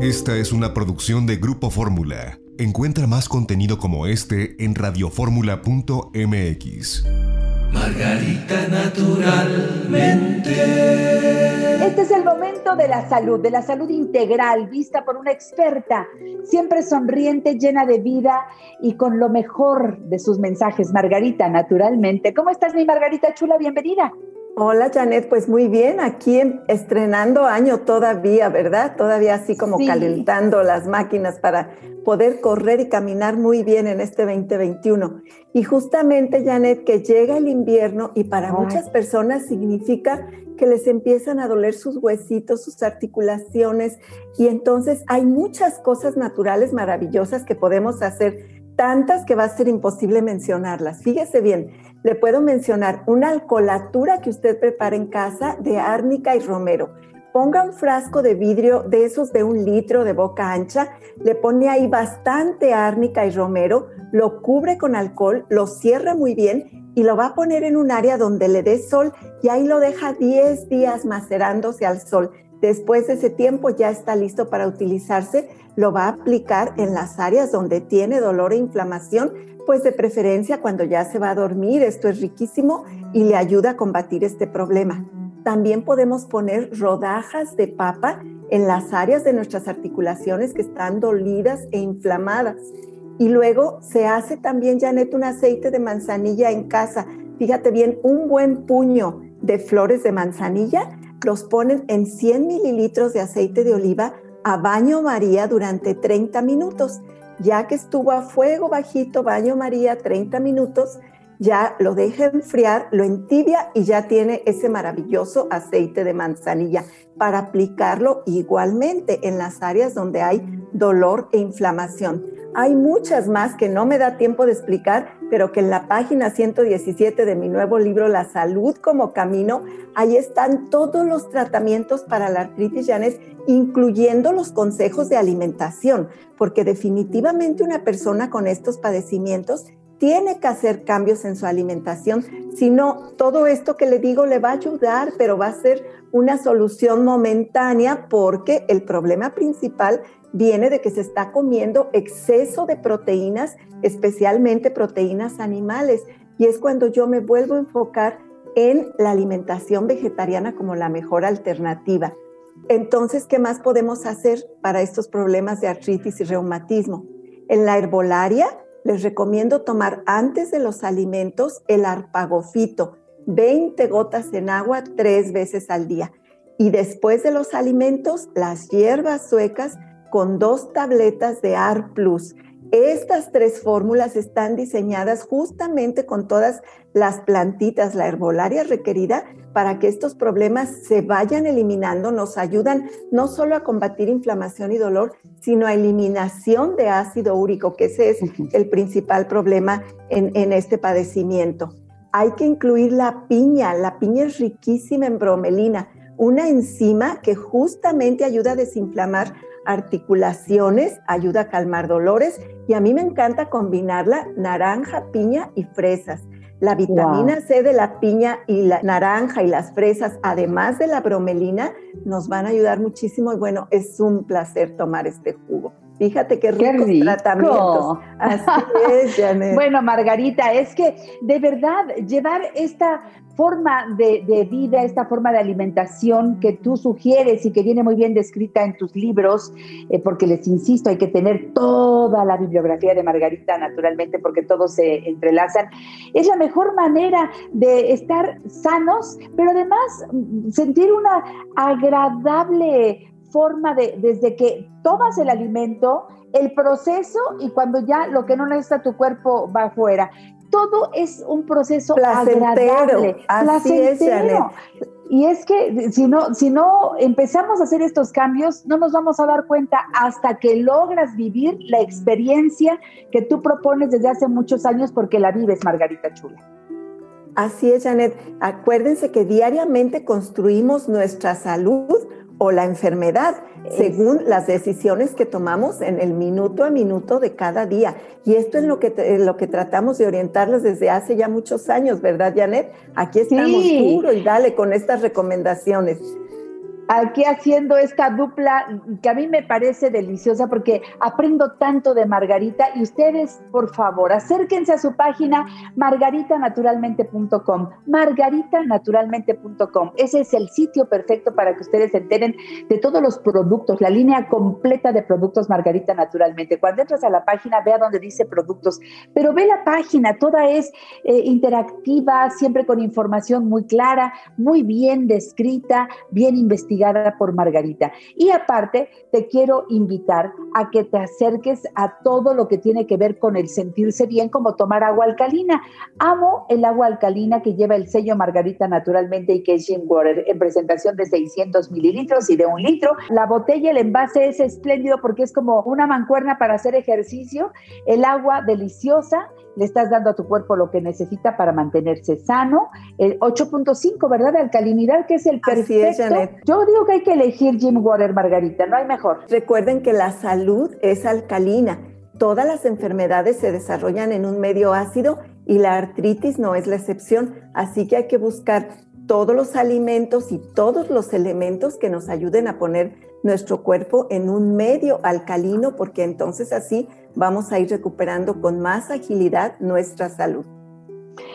Esta es una producción de Grupo Fórmula. Encuentra más contenido como este en radioformula.mx. Margarita naturalmente. Este es el momento de la salud, de la salud integral, vista por una experta, siempre sonriente, llena de vida y con lo mejor de sus mensajes. Margarita, naturalmente. ¿Cómo estás, mi Margarita Chula? Bienvenida. Hola Janet, pues muy bien, aquí estrenando año todavía, ¿verdad? Todavía así como calentando las máquinas para poder correr y caminar muy bien en este 2021. Y justamente, Janet, que llega el invierno y para muchas personas significa que les empiezan a doler sus huesitos, sus articulaciones, y entonces hay muchas cosas naturales maravillosas que podemos hacer tantas que va a ser imposible mencionarlas. Fíjese bien, le puedo mencionar una alcolatura que usted prepara en casa de árnica y romero. Ponga un frasco de vidrio de esos de un litro de boca ancha, le pone ahí bastante árnica y romero, lo cubre con alcohol, lo cierra muy bien y lo va a poner en un área donde le dé sol y ahí lo deja 10 días macerándose al sol. Después de ese tiempo ya está listo para utilizarse lo va a aplicar en las áreas donde tiene dolor e inflamación, pues de preferencia cuando ya se va a dormir. Esto es riquísimo y le ayuda a combatir este problema. También podemos poner rodajas de papa en las áreas de nuestras articulaciones que están dolidas e inflamadas. Y luego se hace también, Janet, un aceite de manzanilla en casa. Fíjate bien, un buen puño de flores de manzanilla los ponen en 100 mililitros de aceite de oliva a baño María durante 30 minutos. Ya que estuvo a fuego bajito, baño María 30 minutos, ya lo deja enfriar, lo entibia y ya tiene ese maravilloso aceite de manzanilla para aplicarlo igualmente en las áreas donde hay dolor e inflamación. Hay muchas más que no me da tiempo de explicar, pero que en la página 117 de mi nuevo libro La salud como camino, ahí están todos los tratamientos para la artritis Janet, incluyendo los consejos de alimentación, porque definitivamente una persona con estos padecimientos tiene que hacer cambios en su alimentación, si no, todo esto que le digo le va a ayudar, pero va a ser una solución momentánea porque el problema principal viene de que se está comiendo exceso de proteínas, especialmente proteínas animales, y es cuando yo me vuelvo a enfocar en la alimentación vegetariana como la mejor alternativa. Entonces, ¿qué más podemos hacer para estos problemas de artritis y reumatismo? En la herbolaria les recomiendo tomar antes de los alimentos el arpagofito, 20 gotas en agua tres veces al día. Y después de los alimentos, las hierbas suecas con dos tabletas de AR Plus. Estas tres fórmulas están diseñadas justamente con todas las plantitas, la herbolaria requerida para que estos problemas se vayan eliminando, nos ayudan no solo a combatir inflamación y dolor, sino a eliminación de ácido úrico, que ese es el principal problema en, en este padecimiento. Hay que incluir la piña, la piña es riquísima en bromelina, una enzima que justamente ayuda a desinflamar articulaciones, ayuda a calmar dolores y a mí me encanta combinarla naranja, piña y fresas. La vitamina C de la piña y la naranja y las fresas, además de la bromelina, nos van a ayudar muchísimo y bueno, es un placer tomar este jugo. Fíjate qué ricos tratamientos. Así es, Janet. bueno, Margarita, es que de verdad llevar esta forma de, vida, esta forma de alimentación que tú sugieres y que viene muy bien descrita en tus libros, eh, porque les insisto, hay que tener toda la bibliografía de Margarita, naturalmente, porque todos se entrelazan, es la mejor manera de estar sanos, pero además mm, sentir una agradable forma de, desde que tomas el alimento, el proceso y cuando ya lo que no necesita tu cuerpo va afuera. Todo es un proceso agradable, placentero. y es que si no, si no empezamos a hacer estos cambios, no nos vamos a dar cuenta hasta que logras vivir la experiencia que tú propones desde hace muchos años porque la vives, Margarita Chula. Así es, Janet. Acuérdense que diariamente construimos nuestra salud o la enfermedad, según las decisiones que tomamos en el minuto a minuto de cada día. Y esto es lo que, lo que tratamos de orientarles desde hace ya muchos años, ¿verdad, Janet? Aquí estamos duro y dale con estas recomendaciones. Aquí haciendo esta dupla que a mí me parece deliciosa porque aprendo tanto de Margarita y ustedes, por favor, acérquense a su página margaritanaturalmente.com, margaritanaturalmente.com. Ese es el sitio perfecto para que ustedes se enteren de todos los productos, la línea completa de productos Margarita Naturalmente. Cuando entras a la página, vea donde dice productos, pero ve la página, toda es eh, interactiva, siempre con información muy clara, muy bien descrita, bien investigada por Margarita. Y aparte, te quiero invitar a que te acerques a todo lo que tiene que ver con el sentirse bien, como tomar agua alcalina. Amo el agua alcalina que lleva el sello Margarita Naturalmente y que es Jim Water en presentación de 600 mililitros y de un litro. La botella, el envase es espléndido porque es como una mancuerna para hacer ejercicio. El agua deliciosa le estás dando a tu cuerpo lo que necesita para mantenerse sano. El 8.5, ¿verdad? De alcalinidad, que es el perfecto. Yo digo que hay que elegir Jim Water, Margarita, no hay mejor. Recuerden que la salud es alcalina. Todas las enfermedades se desarrollan en un medio ácido y la artritis no es la excepción. Así que hay que buscar todos los alimentos y todos los elementos que nos ayuden a poner nuestro cuerpo en un medio alcalino, porque entonces así vamos a ir recuperando con más agilidad nuestra salud.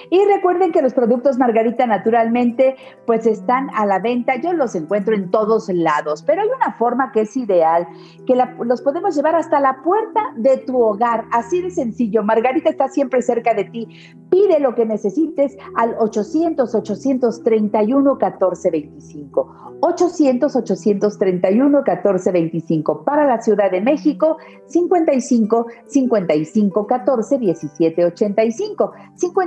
Y recuerden que los productos Margarita naturalmente pues están a la venta. Yo los encuentro en todos lados, pero hay una forma que es ideal, que los podemos llevar hasta la puerta de tu hogar. Así de sencillo. Margarita está siempre cerca de ti. Pide lo que necesites al 800-831-1425. 800-831-1425. Para la Ciudad de México, 55 55 14 17 85. 55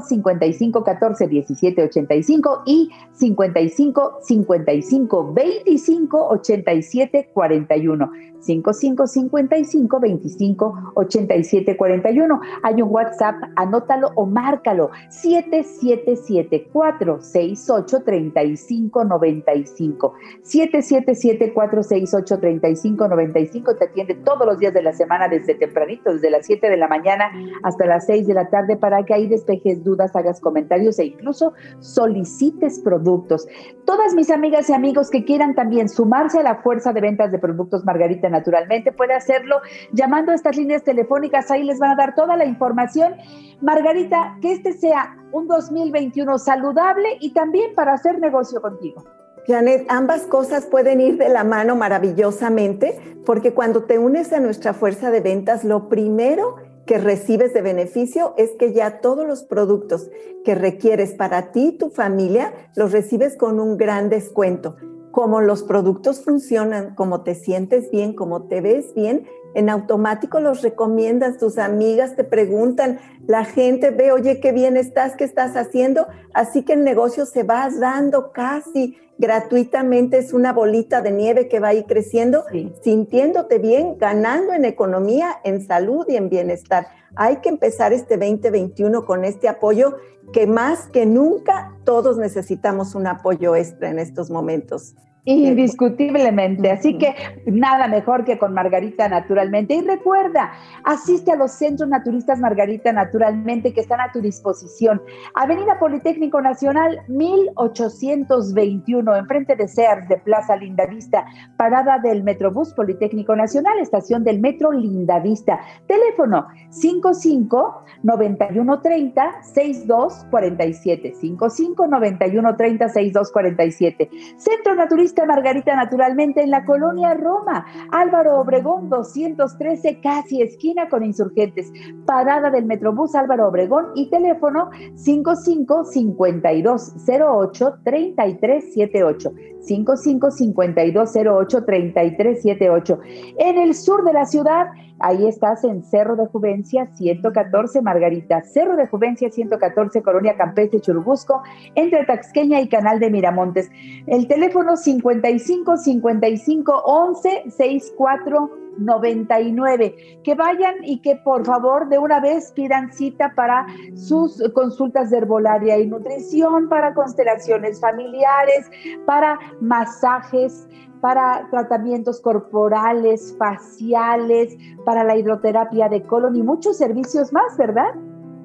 55 14 17 85 y 55 55 25 87 41. 55 55 25 87 41. Hay un WhatsApp, anótalo o márcalo. 777 468 35 95. 777 468 35 95. Te atiende todos los días de la semana desde tempranito, desde las 7 de la mañana hasta las 6 de la tarde para que ahí despejes dudas, hagas comentarios e incluso solicites productos. Todas mis amigas y amigos que quieran también sumarse a la fuerza de ventas de productos Margarita naturalmente, puede hacerlo llamando a estas líneas telefónicas, ahí les van a dar toda la información. Margarita, que este sea un 2021 saludable y también para hacer negocio contigo. Janet, ambas cosas pueden ir de la mano maravillosamente porque cuando te unes a nuestra fuerza de ventas, lo primero que recibes de beneficio es que ya todos los productos que requieres para ti tu familia los recibes con un gran descuento. Como los productos funcionan, como te sientes bien, como te ves bien, en automático los recomiendas, tus amigas te preguntan, la gente ve, oye, qué bien estás, qué estás haciendo, así que el negocio se va dando casi gratuitamente, es una bolita de nieve que va a ir creciendo, sintiéndote bien, ganando en economía, en salud y en bienestar. Hay que empezar este 2021 con este apoyo que más que nunca todos necesitamos un apoyo extra en estos momentos. Indiscutiblemente. Así que nada mejor que con Margarita Naturalmente. Y recuerda, asiste a los centros naturistas Margarita Naturalmente que están a tu disposición. Avenida Politécnico Nacional 1821, enfrente de Sears de Plaza Lindavista, parada del Metrobús Politécnico Nacional, estación del Metro Lindavista. Teléfono 55 9130 6247. 55 9130 6247. Centro Naturista Margarita naturalmente en la colonia Roma, Álvaro Obregón 213, casi esquina con insurgentes, parada del Metrobús Álvaro Obregón y teléfono 55 5208 3378. 55 5208 3378. En el sur de la ciudad, ahí estás en Cerro de Juvencia 114 Margarita, Cerro de Juvencia 114 Colonia Campestre Churubusco, entre Taxqueña y Canal de Miramontes. El teléfono 55 55 11 64 99. Que vayan y que por favor de una vez pidan cita para sus consultas de herbolaria y nutrición, para constelaciones familiares, para masajes, para tratamientos corporales, faciales, para la hidroterapia de colon y muchos servicios más, ¿verdad?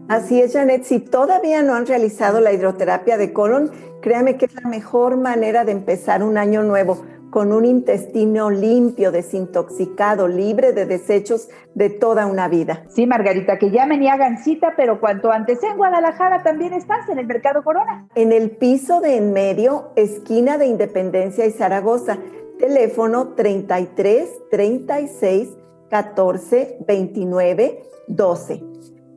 Así es, Janet. Si todavía no han realizado la hidroterapia de colon, créame que es la mejor manera de empezar un año nuevo con un intestino limpio, desintoxicado, libre de desechos de toda una vida. Sí, Margarita, que llamen y hagan cita, pero cuanto antes en Guadalajara también estás en el Mercado Corona. En el piso de en medio, esquina de Independencia y Zaragoza. Teléfono 33 36 14 29 12.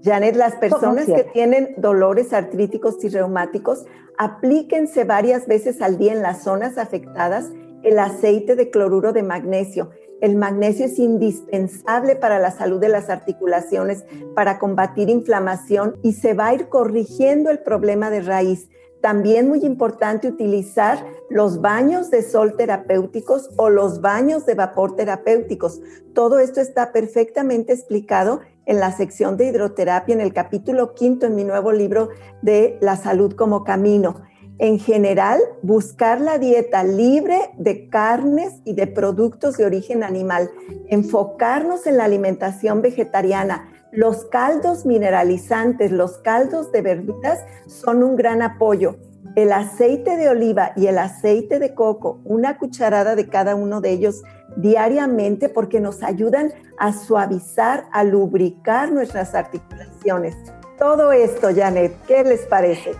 Janet, las personas que tienen dolores artríticos y reumáticos, aplíquense varias veces al día en las zonas afectadas el aceite de cloruro de magnesio. El magnesio es indispensable para la salud de las articulaciones, para combatir inflamación y se va a ir corrigiendo el problema de raíz. También muy importante utilizar los baños de sol terapéuticos o los baños de vapor terapéuticos. Todo esto está perfectamente explicado en la sección de hidroterapia en el capítulo quinto en mi nuevo libro de La salud como camino en general, buscar la dieta libre de carnes y de productos de origen animal, enfocarnos en la alimentación vegetariana. Los caldos mineralizantes, los caldos de verduras son un gran apoyo. El aceite de oliva y el aceite de coco, una cucharada de cada uno de ellos diariamente porque nos ayudan a suavizar, a lubricar nuestras articulaciones. Todo esto, Janet, ¿qué les parece?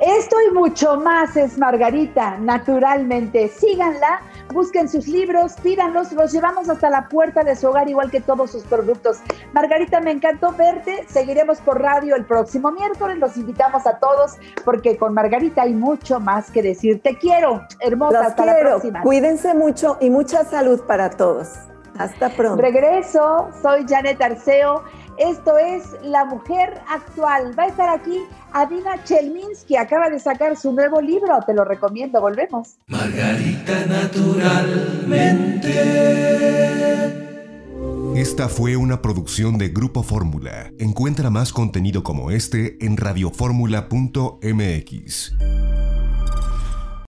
Esto y mucho más es Margarita, naturalmente. Síganla, busquen sus libros, pídanlos, los llevamos hasta la puerta de su hogar, igual que todos sus productos. Margarita, me encantó verte. Seguiremos por radio el próximo miércoles. Los invitamos a todos porque con Margarita hay mucho más que decir. Te quiero, hermosa. hasta la próxima. Cuídense mucho y mucha salud para todos. Hasta pronto. Regreso, soy Janet Arceo. Esto es La Mujer Actual. Va a estar aquí Adina Chelminsky, acaba de sacar su nuevo libro, te lo recomiendo, volvemos. Margarita Naturalmente. Esta fue una producción de Grupo Fórmula. Encuentra más contenido como este en radioformula.mx.